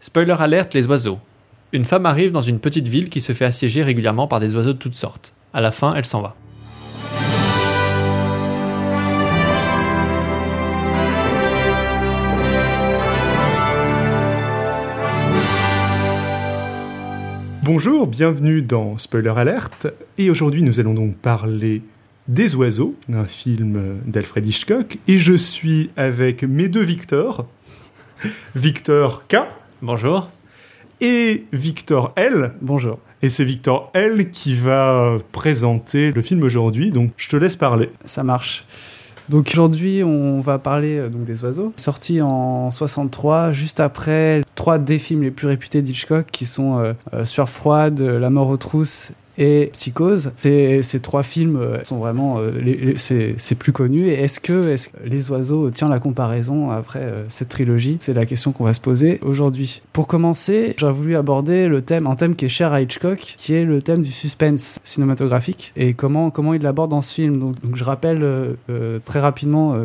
Spoiler alerte, les oiseaux. Une femme arrive dans une petite ville qui se fait assiéger régulièrement par des oiseaux de toutes sortes. À la fin, elle s'en va. Bonjour, bienvenue dans Spoiler Alert. Et aujourd'hui, nous allons donc parler des oiseaux, un film d'Alfred Hitchcock. Et je suis avec mes deux Victor, Victor K Bonjour. et Victor L. Bonjour. Et c'est Victor L qui va présenter le film aujourd'hui. Donc, je te laisse parler. Ça marche. Donc aujourd'hui, on va parler euh, donc des oiseaux, sorti en 63, juste après trois des films les plus réputés d'Hitchcock, qui sont euh, euh, Sueur froide, La mort aux trousses et Psychose. Ces, trois films euh, sont vraiment euh, c'est plus connu. Est-ce que, est-ce que les oiseaux tient la comparaison après euh, cette trilogie? C'est la question qu'on va se poser aujourd'hui. Pour commencer, j'aurais voulu aborder le thème, un thème qui est cher à Hitchcock, qui est le thème du suspense cinématographique et comment comment il l'aborde dans ce film. Donc, je rappelle très rapidement.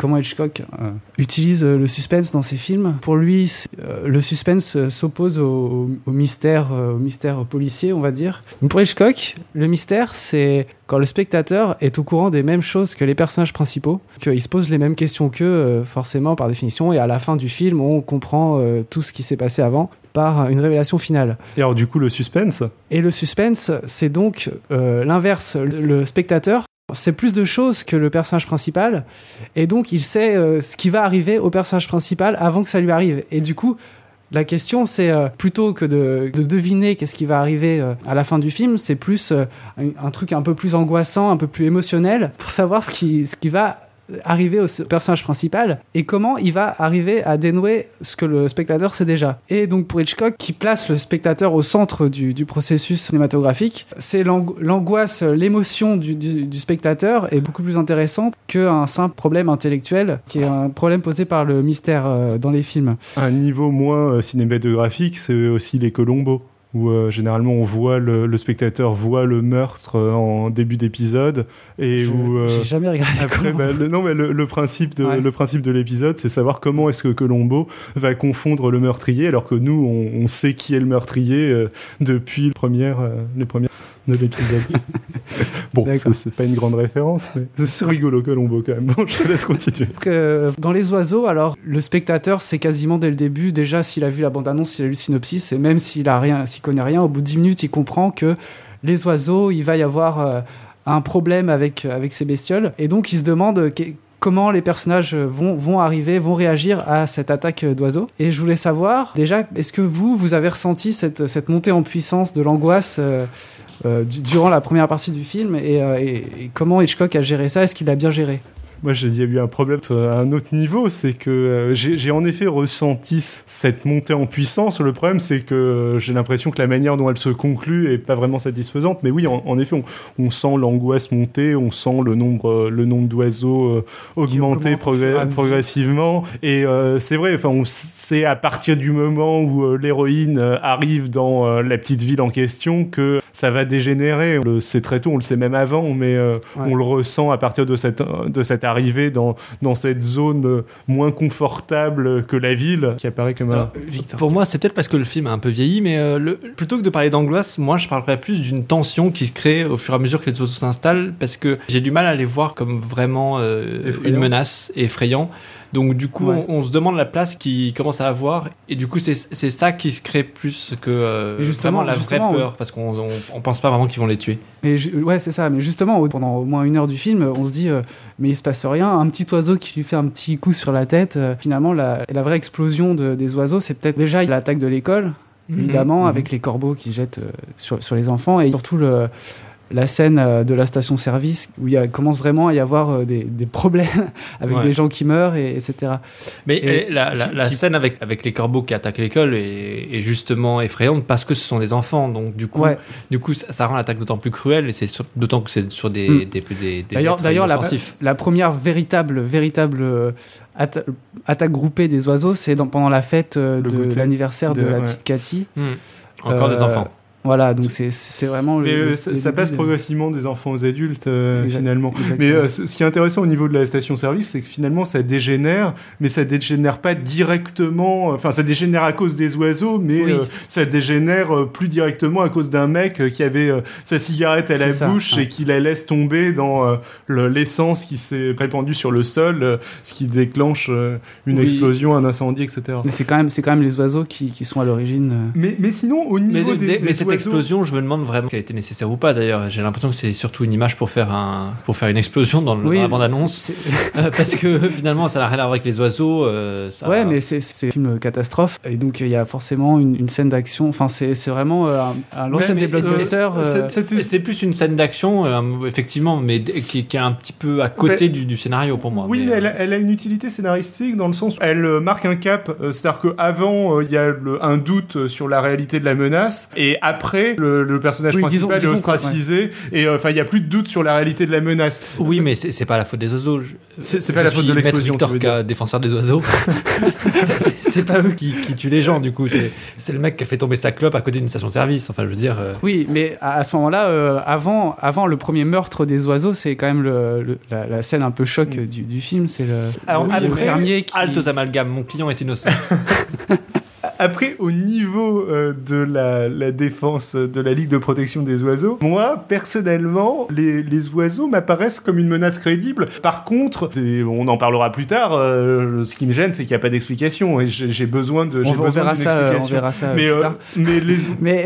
Comment Hitchcock euh, utilise euh, le suspense dans ses films. Pour lui, euh, le suspense s'oppose au, mystère, au mystère policier, on va dire. Donc pour Hitchcock, le mystère, c'est quand le spectateur est au courant des mêmes choses que les personnages principaux, qu'il se pose les mêmes questions qu'eux, forcément, par définition, et à la fin du film, on comprend tout ce qui s'est passé avant par une révélation finale. Et alors, du coup, le suspense? Et le suspense, c'est donc euh, l'inverse. Le, le spectateur sait plus de choses que le personnage principal, et donc il sait euh, ce qui va arriver au personnage principal avant que ça lui arrive. Et du coup, la question, c'est euh, plutôt que de, de deviner qu'est-ce qui va arriver euh, à la fin du film, c'est plus un, un truc un peu plus angoissant, un peu plus émotionnel, pour savoir ce qui, ce qui va arriver au personnage principal et comment il va arriver à dénouer ce que le spectateur sait déjà. Et donc pour Hitchcock, qui place le spectateur au centre du, processus cinématographique, c'est l'ang- l'angoisse, l'émotion du, du- du spectateur est beaucoup plus intéressante qu'un simple problème intellectuel, qui est un problème posé par le mystère euh, dans les films. Un niveau moins euh, cinématographique, c'est aussi les Colombos. Où euh, généralement on voit le, le spectateur voit le meurtre euh, en début d'épisode et Je- où euh, J'ai jamais regardé Après, bah, le, non, mais le, le principe de, Ouais. le principe de l'épisode, c'est savoir comment est-ce que Colombo va confondre le meurtrier, alors que nous, on, on sait qui est le meurtrier euh, depuis le premier, euh, les premières de l'épisode. bon, c'est pas une grande référence, mais c'est rigolo Colombo quand même. Bon, je te laisse continuer. Donc, euh, dans les oiseaux, alors le spectateur sait quasiment dès le début, déjà s'il a vu la bande-annonce, s'il a lu le synopsis, et même s'il a rien, s'il connaît rien, au bout de 10 minutes, il comprend que les oiseaux, il va y avoir euh, un problème avec, avec ces bestioles, et donc il se demande euh, que- comment les personnages vont, vont arriver, vont réagir à cette attaque d'oiseaux. Et je voulais savoir, déjà, est-ce que vous, vous avez ressenti cette, cette montée en puissance de l'angoisse euh, euh, du- durant la première partie du film, et, euh, et- et comment Hitchcock a géré ça Est-ce qu'il l'a bien géré? Moi, j'ai dit, il y a eu un problème à un autre niveau, c'est que euh, j'ai en effet ressenti cette montée en puissance. Le problème, c'est que euh, j'ai l'impression que la manière dont elle se conclut est pas vraiment satisfaisante. Mais oui, en, en effet, on, on sent l'angoisse monter, on sent le nombre, euh, le nombre d'oiseaux augmenter progr- progressivement. Et c'est vrai, enfin, sait à partir du moment où l'héroïne arrive dans la petite ville en question que ça va dégénérer. On le sait très tôt, on le sait même avant, mais euh, Ouais. on le ressent à partir de cette, de cette arrivée dans, dans cette zone moins confortable que la ville, qui apparaît comme un... Alors, Pour moi, c'est peut-être parce que le film a un peu vieilli, mais euh, le- plutôt que de parler d'angoisse, moi je parlerais plus d'une tension qui se crée au fur et à mesure que les oiseaux s'installent, parce que j'ai du mal à les voir comme vraiment euh, une menace effrayant. Donc du coup, Ouais. on, on se demande la place qu'ils commencent à avoir, et du coup c'est ça qui se crée plus que euh, justement- vraiment la justement, vraie peur, parce qu'on on, on pense pas vraiment qu'ils vont les tuer. Mais ouais, c'est ça. Mais justement, pendant au moins une heure du film, on se dit, euh, mais il se passe rien. Un petit oiseau qui lui fait un petit coup sur la tête. euh, finalement, la, la vraie explosion de- des oiseaux, c'est peut-être déjà l'attaque de l'école, évidemment, Mhm. avec les corbeaux qui jettent euh, sur, sur les enfants, et surtout le, la scène euh, de la station-service où il y a- commence vraiment à y avoir euh, des, des problèmes avec Ouais. des gens qui meurent, et, etc. Mais Et- la, la- qui- la qui- scène avec, avec les corbeaux qui attaquent l'école est, est justement effrayante parce que ce sont des enfants. Donc du coup, Ouais. du coup ça, ça rend l'attaque d'autant plus cruelle et c'est sur- d'autant que c'est sur des, Mm. des, des, des D'ailleurs, la, première véritable, véritable euh, atta- attaque groupée des oiseaux, c'est pendant la fête Le de l'anniversaire de, de- la ouais. petite Cathy. Mm. Encore des enfants. Voilà, donc c'est c'est vraiment. Mais le, euh, le- ça, ça passe progressivement des enfants aux adultes euh, Exact- finalement. exactement. Mais euh, ce qui est intéressant au niveau de la station-service, c'est que finalement ça dégénère, mais ça dégénère pas directement. Enfin, ça dégénère à cause des oiseaux, mais Oui. euh, ça dégénère euh, plus directement à cause d'un mec euh, qui avait euh, sa cigarette à la ça, bouche ouais. et qui la laisse tomber dans euh, le- l'essence qui s'est répandue sur le sol, euh, ce qui déclenche euh, une Oui. explosion, un incendie, etc. Mais c'est quand même c'est quand même les oiseaux qui, qui sont à l'origine. euh. Mais, mais sinon, au Mais, niveau des, mais des explosion, je me demande vraiment qu'elle a été nécessaire ou pas. D'ailleurs, j'ai l'impression que c'est surtout une image pour faire un, pour faire une explosion dans, le, Oui, dans la bande-annonce, Euh, parce que finalement, ça n'a rien à voir avec les oiseaux. euh, ça- Ouais, mais c'est c'est un film catastrophe et donc il y a forcément une, une scène d'action. Enfin, c'est c'est vraiment euh, un, un l'ancienne des blockbusters. euh, c'est plus une scène d'action, euh, effectivement, mais qui, qui est un petit peu à côté Mais- du, du scénario pour moi. Oui, mais, elle, a, elle a une utilité scénaristique dans le sens où elle marque un cap. euh, C'est-à-dire qu'avant, euh, il y a le- un doute sur la réalité de la menace, et après, le, le personnage Oui, principal disons- est disons ostracisé, et euh, enfin, il y a plus de doute sur la réalité de la menace. Oui, mais c'est pas la faute des oiseaux. C'est- pas la faute de l'explosion, Victor, K, défenseur des oiseaux. C'est- pas eux qui, qui tuent les gens, du coup. C'est le mec qui a fait tomber sa clope à côté d'une station-service. Enfin, je veux dire. euh, Oui, mais à, à ce moment-là, euh, avant, avant le premier meurtre des oiseaux, c'est quand même le, le- la, la scène un peu choc euh, du, du film. C'est le, Alors, le- le après, fermier qui. Halte aux amalgames, mon client est innocent. Après, au niveau euh, de la, la défense de la Ligue de protection des oiseaux, moi, personnellement, les, les oiseaux m'apparaissent comme une menace crédible. Par contre, on en parlera plus tard, euh, ce qui me gêne, c'est qu'il n'y a pas d'explication, et j'ai besoin de on, besoin verra ça, euh, on verra ça euh, mais, plus euh, tard. mais les, Mais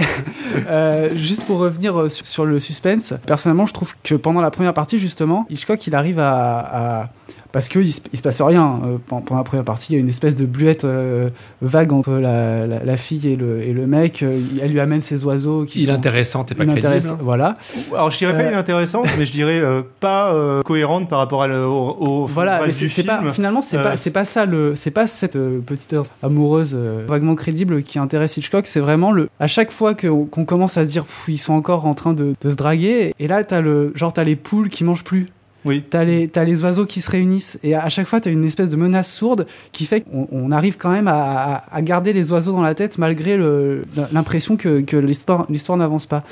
euh, juste pour revenir euh, sur, sur le suspense, personnellement, je trouve que pendant la première partie, justement, Hitchcock, il arrive à. à- parce qu'il se, il se passe rien. euh, pen- pendant la première partie, il y a une espèce de bluette euh, vague entre la, la- la fille et le, et le mec. euh, elle lui amène ses oiseaux qui sont Inintéressante et pas crédible. inintéressants. Voilà. Alors je dirais pas Euh, inintéressante, mais je dirais euh, pas euh, cohérente par rapport à le- au, au Voilà, mais c'est du c'est pas finalement c'est Euh, pas c'est pas ça le c'est pas cette euh, petite amoureuse euh, vaguement crédible qui intéresse Hitchcock, c'est vraiment le à chaque fois que- qu'on commence à se dire Pff, ils sont encore en train de, de se draguer et là t'as le genre t'as les poules qui mangent plus. Oui. T'as les, t'as les oiseaux qui se réunissent et à chaque fois t'as une espèce de menace sourde qui fait qu'on on arrive quand même à, à- garder les oiseaux dans la tête malgré l'impression que, que l'histoire n'avance pas.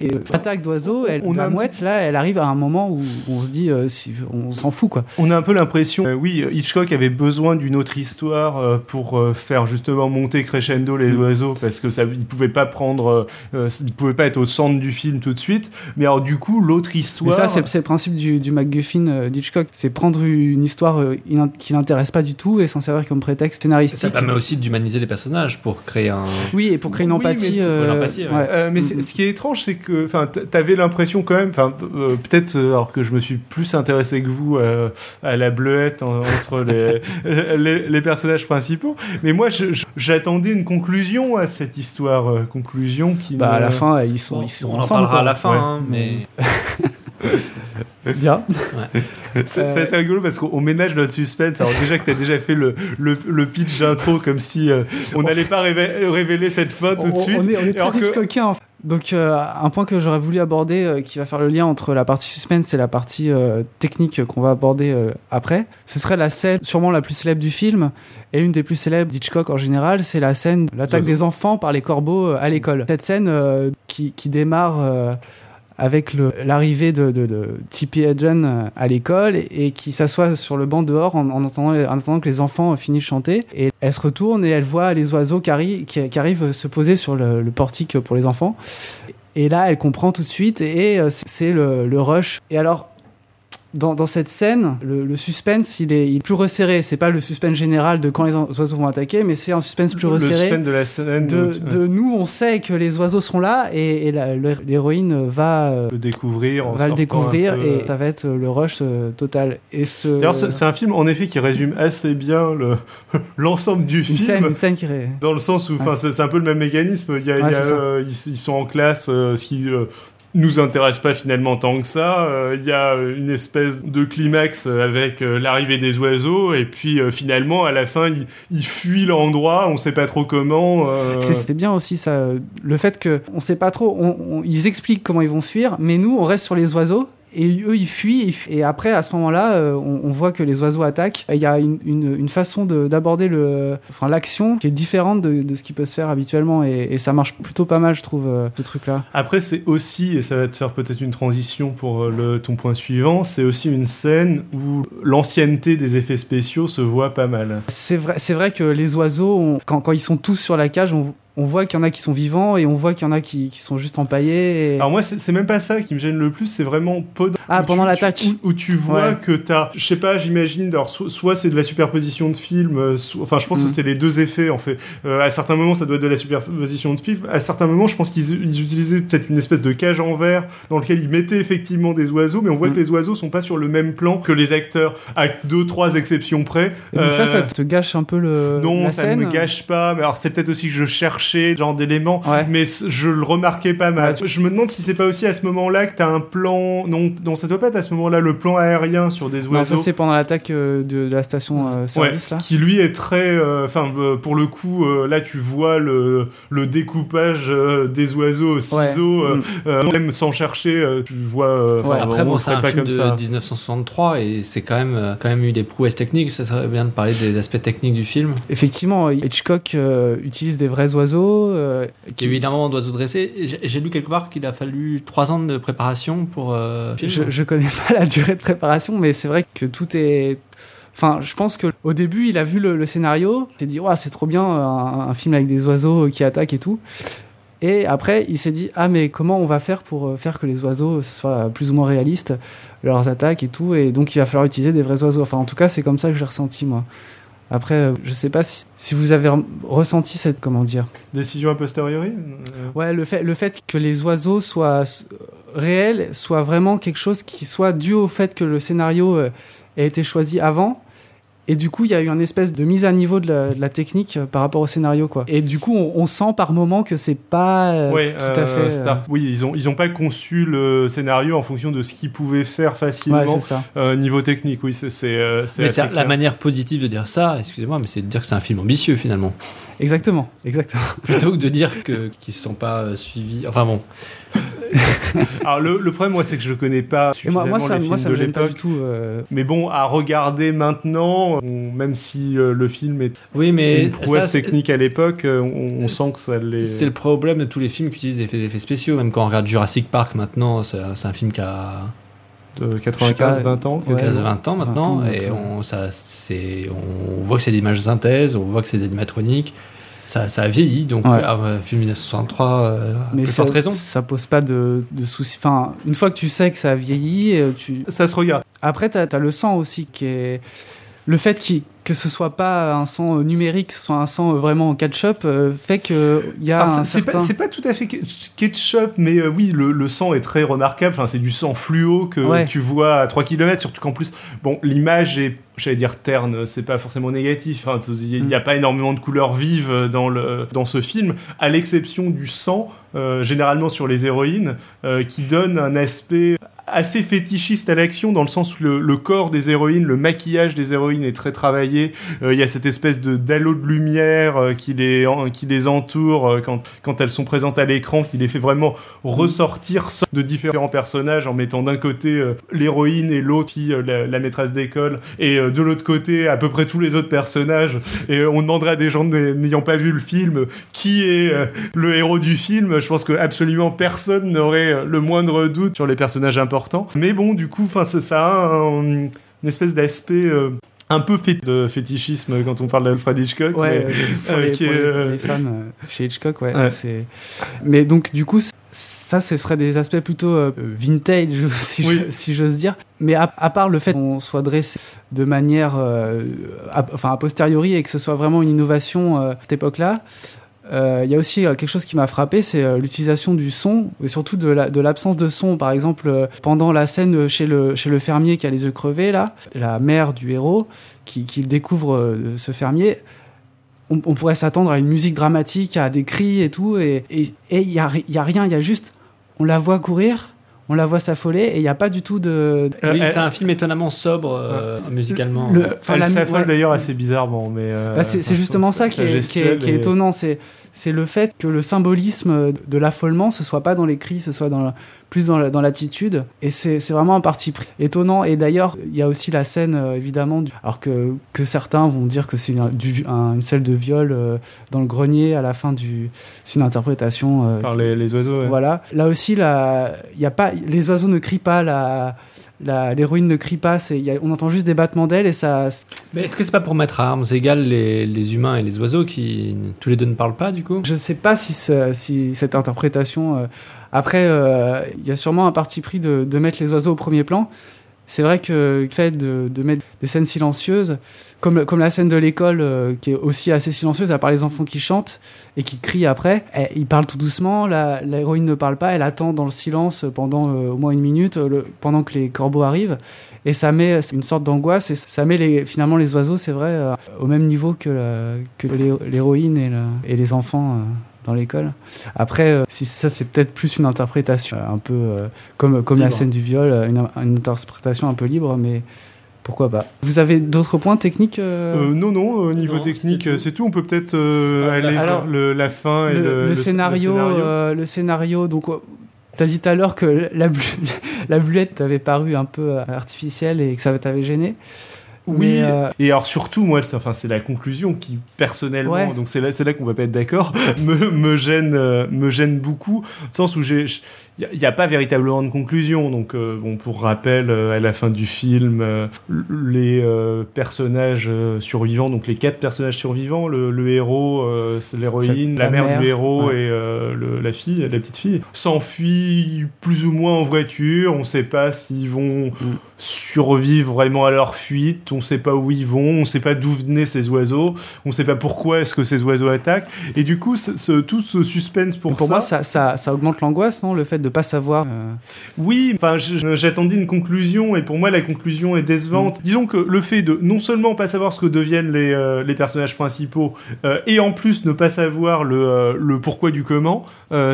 Et euh, l'attaque d'oiseaux, elle, On a la mouette là, elle arrive à un moment où on se dit, euh, si, on s'en fout quoi. On a un peu l'impression, euh, oui, Hitchcock avait besoin d'une autre histoire euh, pour euh, faire justement monter crescendo les Mm. oiseaux parce que ça, il pouvait pas prendre, euh, euh, il pouvait pas être au centre du film tout de suite. Mais alors du coup, l'autre Mais histoire. ça, c'est c'est le principe du, du MacGuffin euh, d'Hitchcock. C'est prendre une histoire euh, qui n'intéresse pas du tout et s'en servir comme prétexte Ça scénaristique. permet aussi d'humaniser les personnages pour créer un. Oui, et pour créer une Oui, empathie. mais- euh, ouais. ouais. Euh, mais Mhm. ce qui est étrange, c'est que, enfin, t'avais l'impression quand même, enfin, euh, peut-être euh, alors que je me suis plus intéressé que vous euh, à la bleuette en- entre les, les, les personnages principaux, mais moi, j'attendais une conclusion à cette histoire, euh, conclusion qui. Bah, à la fin, ils sont, ils sont on en parlera à la fin, Ouais. hein, mais. Bien. C'est c'est assez rigolo parce qu'on ménage notre suspense. Alors déjà que t'as déjà fait le, le, le pitch d'intro comme si euh, on n'allait pas révé- révéler cette fin tout de on, suite. on est, on est très que- Hitchcockien, en fait. Donc, euh, un point que j'aurais voulu aborder, euh, qui va faire le lien entre la partie suspense et la partie euh, technique qu'on va aborder après, ce serait la scène sûrement la plus célèbre du film et une des plus célèbres d'Hitchcock en général, c'est la scène de l'attaque des enfants par les corbeaux à l'école. Cette scène qui, qui démarre avec l'arrivée de, de, de. Hedren euh, à l'école et, qui s'assoit sur le banc dehors en, en entendant, en attendant que les enfants euh, finissent de chanter. Et elle se retourne et elle voit les oiseaux qui, arri- qui, qui arrivent se poser sur le, portique pour les enfants. Et là, elle comprend tout de suite et euh, c'est le, le rush. Et alors, dans, dans cette scène, le, le suspense, il est, il est plus resserré. C'est pas le suspense général de quand les oiseaux vont attaquer, mais c'est un suspense plus le resserré suspense de la scène de, de nous, on sait que les oiseaux sont là et, et la- le- l'héroïne va, euh, le découvrir. va le et ça va être le rush euh, total. Et ce, D'ailleurs, c'est c'est un film en effet qui résume assez bien le- l'ensemble du une film. scène, une scène qui Dans le sens où, Ouais. c'est c'est un peu le même mécanisme. Il y a, il y Ouais, a, c'est ça. euh, ils, ils sont en classe, euh, ce qui nous intéresse pas finalement tant que ça. Euh, Il y a euh, une espèce de climax euh, avec l'arrivée des oiseaux, et puis finalement, à la fin, ils, ils fuient l'endroit. On sait pas trop comment. C'est- bien aussi ça, le fait que on sait pas trop, on- on- ils expliquent comment ils vont fuir, mais nous on reste sur les oiseaux et eux ils fuient, et après à ce moment-là euh, on, on voit que les oiseaux attaquent. Il y a une, une, une façon de- d'aborder le enfin l'action qui est différente de, de ce qui peut se faire habituellement. Et, et ça marche plutôt pas mal je trouve euh, ce truc là Après, c'est aussi, et ça va te faire peut-être une transition pour euh, le, ton point suivant, c'est aussi une scène où l'ancienneté des effets spéciaux se voit pas mal. c'est vrai c'est vrai que les oiseaux on- quand, quand ils sont tous sur la cage on, on voit qu'il y en a qui sont vivants et on voit qu'il y en a qui, qui sont juste empaillés et... Alors moi, c'est même pas ça qui me gêne le plus, c'est vraiment pendant, Ah, pendant l'attaque. Où, où tu vois Ouais. que t'as, je sais pas, j'imagine, alors, so- soit c'est de la superposition de films, euh, so- enfin je pense que c'est les deux effets en fait. Euh, à certains moments, ça doit être de la superposition de films, à certains moments, je pense qu'ils ils utilisaient peut-être une espèce de cage en verre dans lequel ils mettaient effectivement des oiseaux, mais on voit que les oiseaux sont pas sur le même plan que les acteurs, à deux, trois exceptions près. Et donc ça Euh, ça te gâche un peu le non, la ça scène ne me gâche pas. Mais alors, c'est peut-être aussi que je cherchais genre d'éléments. Ouais. Mais je le remarquais pas mal. Ouais, Je me demande si c'est pas aussi à ce moment-là que t'as un plan. Non, non, ça doit pas être à ce moment-là le plan aérien sur des non ça oiseaux. c'est pendant l'attaque euh, de, de la station euh, Ouais, service là qui lui est très, euh, enfin euh, pour le coup, euh, là tu vois le, le découpage euh, des oiseaux au ciseau, euh, Mm. même sans chercher, euh, tu vois. euh, Après, on bon, c'est un pas film comme de ça. 1963 et c'est quand même, euh, quand même eu des prouesses techniques. Ça serait bien de parler des aspects techniques du film. Effectivement, Hitchcock euh, utilise des vrais oiseaux. Euh, Il y a eu énormément d'oiseaux dressés. J'ai lu quelque part qu'il a fallu trois ans de préparation pour euh, je, je connais pas la durée de préparation, mais c'est vrai que tout est. Enfin, je pense que au début, il a vu le, le scénario, il s'est dit, ouais, c'est trop bien, un, un film avec des oiseaux qui attaquent et tout. Et après, il s'est dit, ah, mais comment on va faire pour euh, faire que les oiseaux ce soit plus ou moins réalistes, leurs attaques et tout. Et donc, il va falloir utiliser des vrais oiseaux. Enfin, en tout cas, c'est comme ça que j'ai ressenti, moi. Après, euh, je sais pas si, si vous avez re- ressenti cette, comment dire, Décision a posteriori. euh, Ouais, le fait, le fait que les oiseaux soient réels soit vraiment quelque chose qui soit dû au fait que le scénario euh, a été choisi avant. Et du coup, il y a eu une espèce de mise à niveau de la, de la technique euh, par rapport au scénario, quoi. Et du coup, on, on sent par moment que c'est pas euh, ouais, tout à euh, fait. euh, Star- Oui, ils ont ils ont pas conçu le scénario en fonction de ce qu'ils pouvaient faire ouais, facilement. c'est ça. Euh, niveau technique, oui, c'est Mais la manière positive de dire ça, excusez-moi, mais c'est de dire que c'est un film ambitieux finalement. Exactement, exactement. Plutôt que de dire que qu'ils ne sont pas suivis. Enfin bon, Alors le, le problème, moi, c'est que je connais pas moi, suffisamment moi, ça, les moi, films ça de me gêne pas du l'époque. tout. euh, Mais bon, à regarder maintenant, on- même si euh, le film est oui, mais une prouesse ça, c'est- technique à l'époque, euh, on, on sent que ça l'est. C'est le problème de tous les films qui utilisent des effets, des effets spéciaux. Même quand on regarde Jurassic Park maintenant, c'est c'est un film qui a de Je sais 95, pas, 20 ans. Ouais, 15, 20 ans 20 maintenant. ans, et on, ça, c'est, on voit que c'est des images de synthèse, on voit que c'est des animatroniques. Ça, ça a vieilli, donc Ouais. ah, ouais, film 1963, euh, à mais ça, raison. ça pose pas de, de soucis. Enfin, une fois que tu sais que ça a vieilli, euh, tu, Ça se regarde. Après, tu as, le sang aussi qui est. Le fait qu'il- que ce soit pas un sang euh, numérique, que ce soit un sang euh, vraiment en ketchup, euh, fait qu'il y a Alors, un c'est certain. pas, c'est pas tout à fait ke- ketchup, mais euh, oui, le, le sang est très remarquable. Enfin, c'est du sang fluo que Ouais. tu vois à 3 km, surtout qu'en plus, bon, l'image est, j'allais dire terne, c'est pas forcément négatif. Enfin, il n'y a, Mm. pas énormément de couleurs vives dans, le, dans ce film, à l'exception du sang, euh, généralement sur les héroïnes, euh, qui donne un aspect assez fétichiste à l'action dans le sens où le, corps des héroïnes, le maquillage des héroïnes est très travaillé. Euh, Il y a cette espèce de d'halo de lumière euh, qui les entoure euh, quand elles sont présentes à l'écran, qui les fait vraiment ressortir de différents personnages en mettant d'un côté l'héroïne et l'autre la, la maîtresse d'école et de l'autre côté à peu près tous les autres personnages. Et on demanderait à des gens n'ayant pas vu le film qui est le héros du film. Je pense que absolument personne n'aurait le moindre doute sur les personnages importants. Mais bon, du coup, enfin, ça, a un- une espèce d'aspect euh, un peu fait de fétichisme quand on parle d'Alfred Hitchcock. Ouais, mais- euh, les, qui pour est, les- euh, pour les fans euh, chez Hitchcock, ouais. Ouais. c'est- Mais donc, du coup, ça, ce serait des aspects plutôt euh, vintage, si Oui. je- si j'ose dire. Mais à, à part le fait qu'on soit dressé de manière, euh, a, enfin, a posteriori et que ce soit vraiment une innovation euh, à cette époque-là, il y a aussi euh, quelque chose qui m'a frappé, c'est euh, l'utilisation du son et surtout de la- de l'absence de son. Par exemple, euh, pendant la scène chez le, chez le fermier qui a les yeux crevés, là, la mère du héros qui, découvre euh, ce fermier, on, pourrait s'attendre à une musique dramatique, à des cris et tout, et il et, y a rien, il y a juste, on la voit courir, on la voit s'affoler, et il n'y a pas du tout de... Euh, oui, c'est un film étonnamment sobre euh, musicalement. Le- Ouais. enfin, Elle s'affole ouais. d'ailleurs assez bizarrement, mais euh, Bah, c'est justement ça qui est, qui est- gestuelle qui est et- étonnant, c'est c'est le fait que le symbolisme de l'affolement, ce soit pas dans les cris, ce soit dans plus dans, dans l'attitude. Et c'est vraiment un parti pris étonnant. Et d'ailleurs, il y a aussi la scène, évidemment, alors que, que certains vont dire que c'est une, une, scène de viol dans le grenier à la fin du. C'est une interprétation. Euh, Par les, les oiseaux, Voilà. Là aussi, la, y a pas, les oiseaux ne crient pas la l'héroïne ne crie pas, y a, on entend juste des battements d'ailes et ça. Mais est-ce que c'est pas pour mettre à armes égales les, les, humains et les oiseaux qui tous les deux ne parlent pas du coup? Je sais pas si, si cette interprétation. Euh, après, euh, il y a sûrement un parti pris de, de, mettre les oiseaux au premier plan. C'est vrai que le fait de, mettre des scènes silencieuses, comme, comme la scène de l'école euh, qui est aussi assez silencieuse, à part les enfants qui chantent et qui crient après, ils parlent tout doucement, l'héroïne ne parle pas, elle attend dans le silence pendant euh, au moins une minute, le, pendant que les corbeaux arrivent, et ça met une sorte d'angoisse, et ça met finalement les oiseaux, c'est vrai, euh, au même niveau que, que l'héroïne et, les enfants dans l'école. Après, euh, si ça, c'est peut-être plus une interprétation un peu euh, comme, comme la scène du viol, une, une, interprétation un peu libre, mais pourquoi pas. Vous avez d'autres points techniques euh Non, non, au niveau technique, c'est tout. On peut peut-être aller Alors, le, la fin et le, le, scénario, le scénario. le scénario, donc. T'as dit tout à l'heure que la, la bulette t'avait paru un peu artificielle et que ça t'avait gêné. Oui, euh, et alors surtout, moi, enfin, c'est la conclusion qui, personnellement, donc c'est là, c'est là qu'on va pas être d'accord, me, me, gêne, euh, me gêne beaucoup, dans le sens où j'ai, il n'y a, pas véritablement de conclusion. Donc, euh, bon, pour rappel, à la fin du film, les personnages survivants, donc les quatre personnages survivants, le, le héros, l'héroïne, la, mère, du héros et le, la fille, la petite fille, s'enfuient plus ou moins en voiture. On ne sait pas s'ils vont mm. survivre vraiment à leur fuite. On ne sait pas où ils vont. On ne sait pas d'où venaient ces oiseaux. On ne sait pas pourquoi est-ce que ces oiseaux attaquent. Et du coup, ce, tout ce suspense pour, pour moi, ça, ça, ça augmente l'angoisse, non? Le fait de pas savoir. Euh. Oui, enfin, j'attendais une conclusion et pour moi, la conclusion est décevante. Mm. Disons que le fait de non seulement pas savoir ce que deviennent les, euh, les personnages principaux euh, et en plus ne pas savoir le, le pourquoi du comment,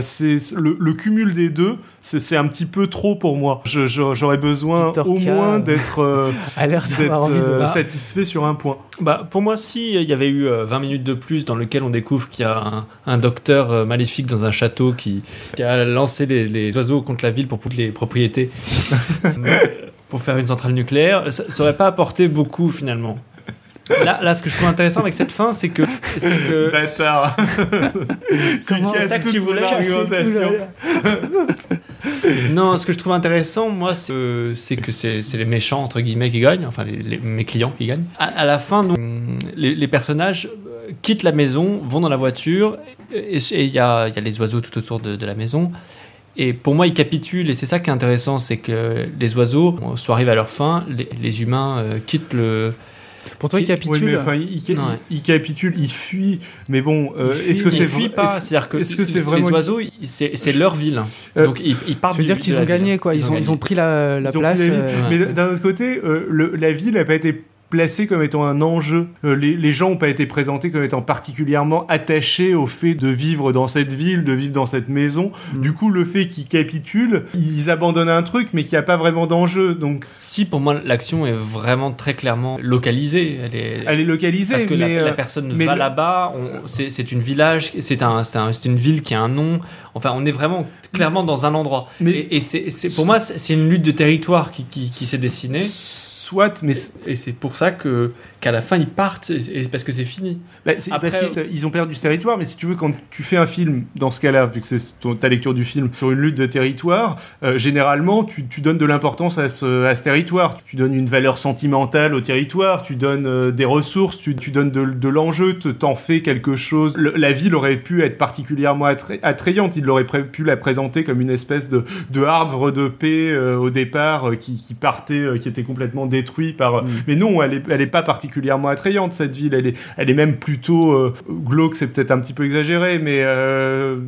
c'est le, le, cumul des deux, c'est un petit peu trop pour moi. J'aurais besoin au moins d'être satisfait sur un point. Bah, pour moi, si il y avait eu 20 minutes de plus dans lequel on découvre qu'il y a un, un docteur maléfique dans un château qui, qui a lancé les, les, oiseaux contre la ville pour toutes les propriétés pour faire une centrale nucléaire, ça, ça aurait pas apporté beaucoup finalement. Là, là, ce que je trouve intéressant avec cette fin, c'est que. que... Bâtard C'est ça que tu voulais Non, ce que je trouve intéressant, moi, c'est que c'est les méchants, entre guillemets, qui gagnent, enfin, les, mes clients qui gagnent. À, la fin, donc, les, les, personnages quittent la maison, vont dans la voiture, et il y a, y a les oiseaux tout autour de, de la maison. Et pour moi, ils capitulent, et c'est ça qui est intéressant, c'est que les oiseaux, soit arrivent à leur fin, les, les humains euh, quittent le, pour toi, il capitule. Oui, mais enfin, il, il, capitule, il fuit. Mais bon, euh, est-ce que c'est pas C'est-à-dire que, -ce que c'est vraiment les oiseaux, c'est leur ville. Euh, Donc ils, ils partent. Je veux dire qu'ils ont gagné, quoi. Ils ont, ils ont pris la, la place. Euh, mais d'un autre côté, le, la ville n'a pas été placé comme étant un enjeu. Euh, les, les, gens n'ont pas été présentés comme étant particulièrement attachés au fait de vivre dans cette ville, de vivre dans cette maison. Mm. Du coup, le fait qu'ils capitulent, ils abandonnent un truc, mais qu'il n'y a pas vraiment d'enjeu. Donc, si pour moi l'action est vraiment très clairement localisée, elle est, elle est localisée, parce que mais la, la, personne va là-bas. C'est une village, c'est un, un, une ville qui a un nom. Enfin, on est vraiment clairement dans un endroit. Mais et, et c'est pour moi, c'est une lutte de territoire qui, qui, qui s'est dessinée soit, mais et c'est pour ça que qu'à la fin ils partent et, parce que c'est fini. Bah, Après, parce qu'ils ont perdu ce territoire, mais si tu veux, quand tu fais un film dans ce cas-là, vu que c'est ta lecture du film sur une lutte de territoire, euh, généralement tu, tu, donnes de l'importance à ce, à ce territoire. Tu donnes une valeur sentimentale au territoire, tu donnes euh, des ressources, tu, tu donnes de, de l'enjeu, t'en fais quelque chose. la ville aurait pu être particulièrement attrayante. Il aurait pu la présenter comme une espèce de, de arbre de paix euh, au départ qui, qui partait, qui était complètement détruit par. Mm. Mais non, elle est, elle est pas particulièrement attrayante cette ville. Elle est, elle est même plutôt euh, glauque. C'est peut-être un petit peu exagéré, mais euh,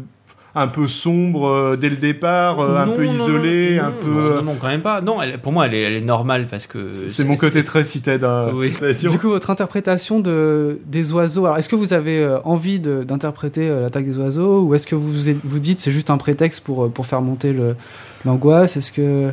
un peu sombre dès le départ, un Non, peu non, isolé, non, un non, peu. Non, non, quand même pas. Non, elle- pour moi, elle est, elle est normale parce que. C'est mon côté très cité d'un. Oui. Du coup, votre interprétation de, des oiseaux, alors est-ce que vous avez euh, envie d'interpréter euh, l'attaque des oiseaux ou est-ce que vous vous dites c'est juste un prétexte pour, euh, pour faire monter le- l'angoisse? Est-ce que.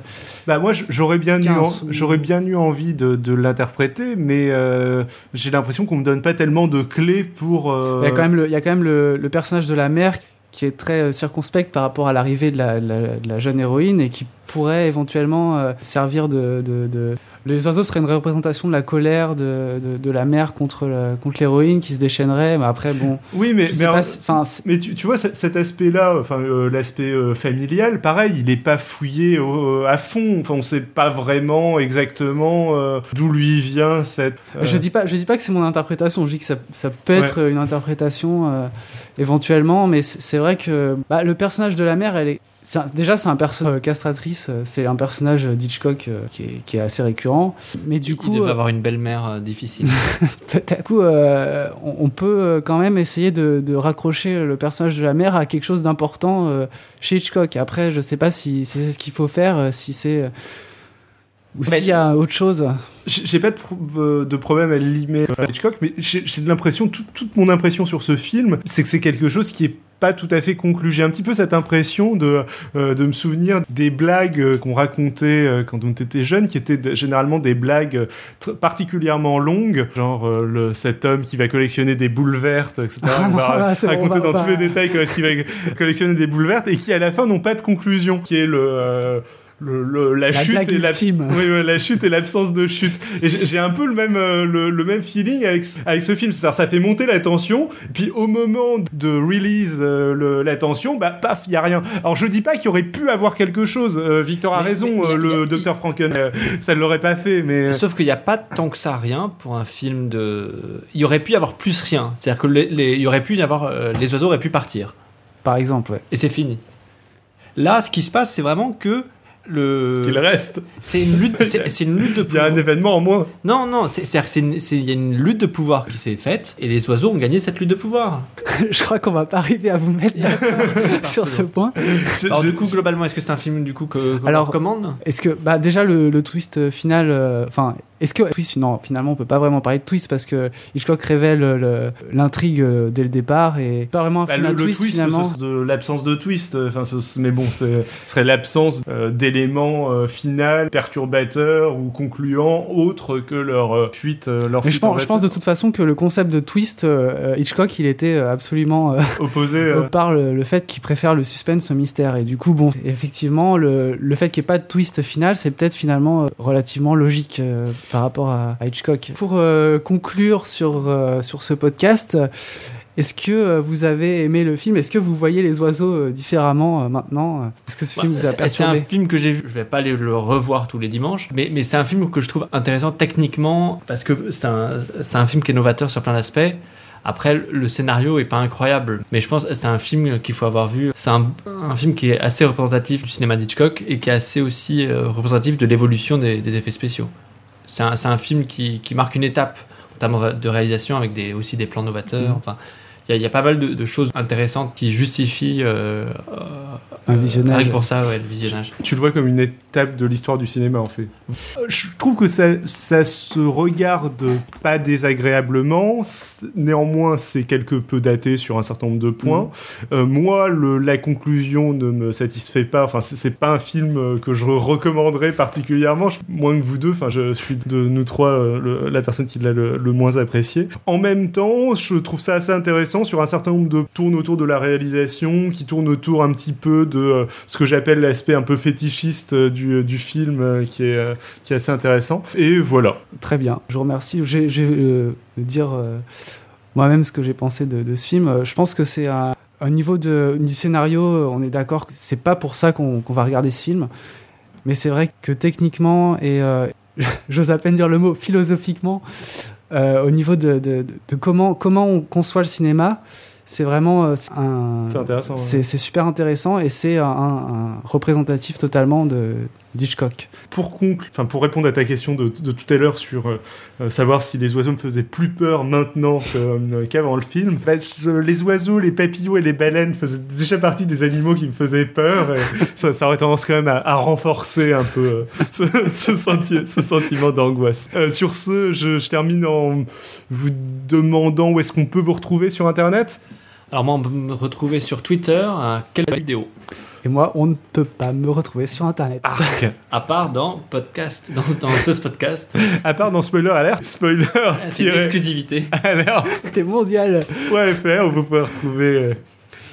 Bah moi j'aurais bien eu un en- j'aurais bien eu envie de, de l'interpréter mais euh, j'ai l'impression qu'on me donne pas tellement de clés pour euh, Il y a quand même le, il y a quand même le, le personnage de la mère qui est très euh, circonspect par rapport à l'arrivée de la, la- de la jeune héroïne et qui pourrait éventuellement euh, servir de, de, de- Les oiseaux seraient une représentation de la colère de, de, la mère contre, contre l'héroïne qui se déchaînerait, mais après, bon. oui mais mais, euh, si- mais tu, tu vois cet, aspect-là, enfin euh, l'aspect euh, familial, pareil, il est pas fouillé au- à fond. Enfin, on sait pas vraiment exactement euh, d'où lui vient cette. euh, Je dis pas, je dis pas que c'est mon interprétation. Je dis que ça, ça peut être une interprétation euh, éventuellement, mais c'est vrai que bah, le personnage de la mère, elle est un- déjà c'est un personnage castratrice. euh, C'est un personnage d'Hitchcock euh, qui, est, qui est assez récurrent. Mais du Il coup, devait euh, avoir une belle-mère euh, difficile. peut-être- du coup, euh, on, on peut euh, quand même essayer de, de raccrocher le personnage de la mère à quelque chose d'important euh, chez Hitchcock. Après, je sais pas si, c'est ce qu'il faut faire, euh, si c'est euh, ou Mais- s'il y a autre chose. J'ai pas de, pro- euh, de problème à limer Hitchcock, mais j'ai l'impression, tout- toute mon impression sur ce film, c'est que c'est quelque chose qui est pas tout à fait conclu. J'ai un petit peu cette impression de, euh, de me souvenir des blagues euh, qu'on racontait euh, quand on était jeune, qui étaient généralement des blagues particulièrement longues, genre euh, le, cet homme qui va collectionner des boules vertes, etc. Ah, On va voilà, bon, raconter on va dans tous les détails comment est-ce qu'il va collectionner des boules vertes et qui à la fin n'ont pas de conclusion, qui est le... le, le- la, La chute et la, oui, oui, la chute et l'absence de chute. Et j'ai un peu le même, euh, le, le même feeling avec, avec ce film. C'est-à-dire, ça fait monter la tension, puis au moment de release euh, le- la tension, bah, paf, il y a rien. Alors, je dis pas qu'il y aurait pu avoir quelque chose. Euh, Victor a Mais- raison, mais- mais euh, le docteur Franken, euh, ça ne l'aurait pas fait, mais... Sauf qu'il n'y a pas tant que ça rien pour un film de. Il y aurait pu y avoir plus rien. C'est-à-dire que les, les- il y aurait pu y avoir. euh, les oiseaux auraient pu partir. Par exemple, ouais. Et c'est fini. Là, ce qui se passe, c'est vraiment que le. Qu'il reste. C'est une lutte. C'est une lutte de Il y a pouvoir. un événement en moins. Non, non. c'est- que il y a une lutte de pouvoir qui s'est faite et les oiseaux ont gagné cette lutte de pouvoir. je crois qu'on va pas arriver à vous mettre d'accord sur ce point. Je- Alors je- du coup, globalement, est-ce que c'est un film du coup que qu'on Alors- recommande? Est-ce que bah déjà le, le twist final, euh, enfin est-ce que twist non finalement on peut pas vraiment parler de twist parce que Hitchcock révèle le- l'intrigue euh, dès le départ et pas vraiment un Bah, film le, le twist, twist, finalement. ce de l'absence de twist. Enfin, ce- mais bon, ce serait l'absence euh, d'éléments euh, final, perturbateurs ou concluants autres que leur euh, fuite, euh, leur Mais je fuite pense, je pense de toute façon que le concept de twist, euh, Hitchcock, il était euh, absolument euh, opposé. euh, par le, le fait qu'il préfère le suspense au mystère. Et du coup, bon, effectivement, le, le fait qu'il n'y ait pas de twist final, c'est peut-être finalement euh, relativement logique euh, par rapport à, à Hitchcock. Pour euh, conclure sur, euh, sur ce podcast, est-ce que euh, vous avez aimé le film? Est-ce que vous voyez les oiseaux euh, différemment euh, maintenant? Est-ce que ce film Bah, vous a c'est- C'est un perturbé? film que j'ai vu. Je vais pas aller le revoir tous les dimanches, mais, mais c'est un film que je trouve intéressant techniquement parce que c'est un, c'est un film qui est novateur sur plein d'aspects. Après, le scénario est pas incroyable, mais je pense que c'est un film qu'il faut avoir vu. C'est un, un film qui est assez représentatif du cinéma d'Hitchcock et qui est assez aussi euh, représentatif de l'évolution des, des effets spéciaux. C'est un, c'est un film qui, qui marque une étape en termes de réalisation avec des, aussi des plans novateurs. Mhm. Enfin, il y, a- il y a pas mal de, de choses intéressantes qui justifient euh, euh, Un visionnage. rien que pour ça, ouais, le visionnage. tu le vois comme une étape de l'histoire du cinéma, en fait. Je trouve que ça, ça se regarde pas désagréablement. Néanmoins, c'est quelque peu daté sur un certain nombre de points. Euh, moi, le, la conclusion ne me satisfait pas. Enfin, c'est pas un film que je recommanderais particulièrement, Je- moins que vous deux. Enfin, je, suis de nous trois euh, le- la personne qui l'a le, le moins apprécié. En même temps, je trouve ça assez intéressant sur un certain nombre de tournes autour de la réalisation, qui tournent autour un petit peu de euh, ce que j'appelle l'aspect un peu fétichiste euh, du, du film, euh, qui est euh, qui est assez intéressant. Et voilà. Très bien, je vous remercie. Je vais- euh, dire euh, moi-même ce que j'ai pensé de, ce film. Euh, Je pense que c'est un, un niveau de, du scénario, euh, on est d'accord c'est pas pour ça qu'on va regarder ce film. Mais c'est vrai que techniquement et euh, j'ose à peine dire le mot philosophiquement, euh, au niveau de, de- de- de comment, comment on conçoit le cinéma, c'est vraiment euh, c'est un, C'est intéressant. c'est super intéressant et c'est un représentatif totalement de, d'Hitchcock. Pour conclure, enfin pour répondre à ta question de, de tout à l'heure sur euh, euh, savoir si les oiseaux me faisaient plus peur maintenant euh, qu'avant le film, bah, je- les oiseaux, les papillons et les baleines faisaient déjà partie des animaux qui me faisaient peur. Et ça, ça aurait tendance quand même à, à renforcer un peu euh, ce, ce, senti- ce sentiment d'angoisse. Euh, sur ce, je, je termine en vous demandant où est-ce qu'on peut vous retrouver sur Internet? Alors moi, on peut me retrouver sur Twitter, à quelle vidéo Et moi, on ne peut pas me retrouver sur Internet. Arc. À part dans podcast, dans, dans ce podcast. À part dans Spoiler Alert, Spoiler C'est une exclusivité. Alert C'était mondial. .fr où vous pouvez retrouver euh,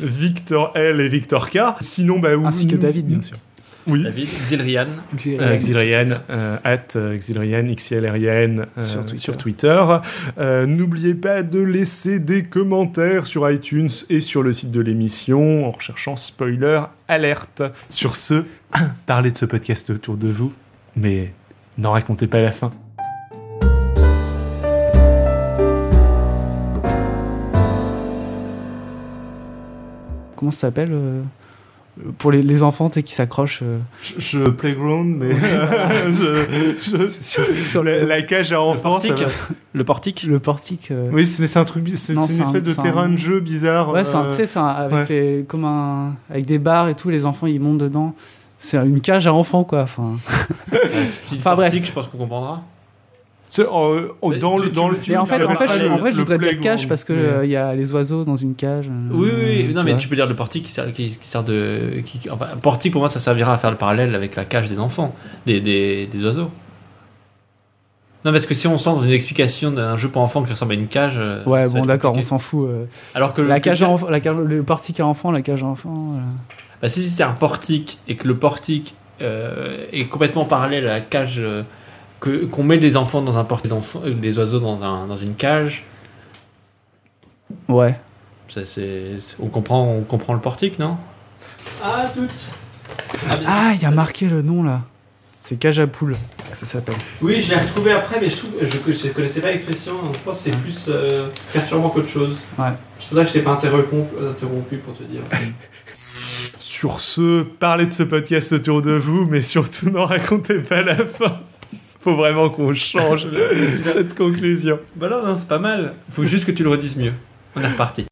Victor L et Victor K. Sinon, bah, où- Ainsi que David, bien sûr. Oui. David Xilrian. Euh, Xilrian, euh, at euh, Xilrian, XLRIN Sur Twitter. sur Twitter. N'oubliez pas de laisser des commentaires sur iTunes et sur le site de l'émission en recherchant Spoiler Alerte. Sur ce, parlez de ce podcast autour de vous, mais n'en racontez pas la fin. Comment ça s'appelle euh, Pour les, les enfants, tu sais, qui s'accrochent euh, Je, je- playground, mais je, je- sur, sur la, le, la cage à enfants, ça portique. va. Le portique. le portique. euh. Oui, mais c'est un truc, c'est une un- espèce de un- terrain de jeu bizarre. Ouais, c'est un- euh, tu sais, avec, ouais. les, comme un, avec des barres et tout, les enfants ils montent dedans. C'est une cage à enfants, quoi. Enfin, Enfin bref. bref. je pense qu'on comprendra. Dans, tu- le, tu film. en fait, en fait, je, en voudrais dire cage parce que mais- euh, il y a les oiseaux dans une cage. euh, Oui, oui, oui. Non, mais tu peux dire le portique qui sert, qui, qui sert de. Qui, enfin, portique, pour moi, ça servira à faire le parallèle avec la cage des enfants, des, des, des oiseaux. Non, parce que si on se lance dans une explication d'un jeu pour enfants qui ressemble à une cage. euh, Ouais, bon, d'accord, on s'en fout. euh. Alors que La le- cage la le portique à enfants, la cage à enfants. Bah, si c'est un portique et que le portique est complètement parallèle à la cage. Que- qu'on met les enfants dans un portique, les, enfants, euh, les oiseaux dans, un, dans une cage, Ouais. ça, c'est, c'est- on, comprend, on comprend le portique, non? Ah, toutes Ah, il y a marqué le nom là. C'est cage à poules. Ça s'appelle. Oui, je l'ai retrouvé après, mais je trouve je, je connaissais pas l'expression. donc Je pense que c'est plus euh, perturbant qu'autre chose. Ouais. C'est pour ça que je t'ai pas interrompu, interrompu pour te dire. Sur ce, parlez de ce podcast autour de vous, mais surtout n'en racontez pas la fin. Faut vraiment qu'on change cette conclusion. bah non, non, c'est pas mal. Faut juste que tu le redises mieux. On est reparti.